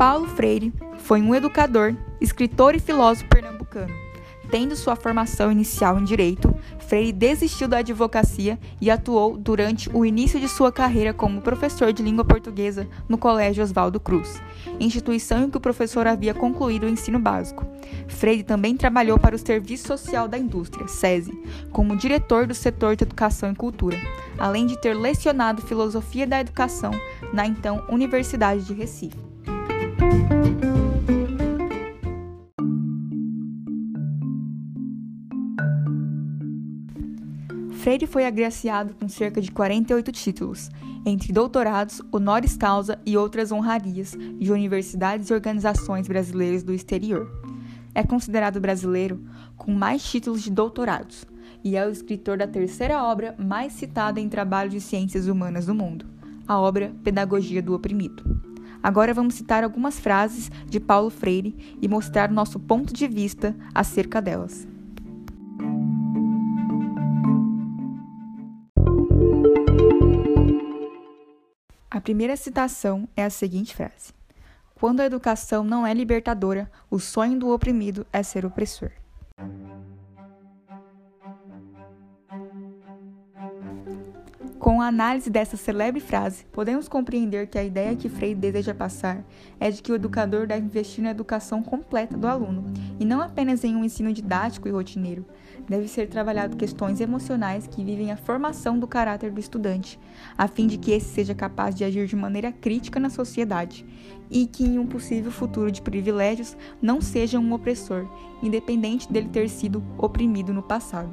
Paulo Freire foi um educador, escritor e filósofo pernambucano. Tendo sua formação inicial em direito, Freire desistiu da advocacia e atuou durante o início de sua carreira como professor de língua portuguesa no Colégio Oswaldo Cruz, instituição em que o professor havia concluído o ensino básico. Freire também trabalhou para o Serviço Social da Indústria, SESI, como diretor do setor de Educação e Cultura, além de ter lecionado Filosofia da Educação na então Universidade de Recife. Freire foi agraciado com cerca de 48 títulos, entre doutorados, honoris causa e outras honrarias de universidades e organizações brasileiras do exterior. É considerado brasileiro com mais títulos de doutorados e é o escritor da terceira obra mais citada em trabalho de ciências humanas do mundo, a obra Pedagogia do Oprimido. Agora vamos citar algumas frases de Paulo Freire e mostrar nosso ponto de vista acerca delas. A primeira citação é a seguinte frase: Quando a educação não é libertadora, o sonho do oprimido é ser opressor. Com a análise dessa celebre frase, podemos compreender que a ideia que Freire deseja passar é de que o educador deve investir na educação completa do aluno, e não apenas em um ensino didático e rotineiro. Deve ser trabalhado questões emocionais que vivem a formação do caráter do estudante, a fim de que esse seja capaz de agir de maneira crítica na sociedade e que, em um possível futuro de privilégios, não seja um opressor, independente dele ter sido oprimido no passado.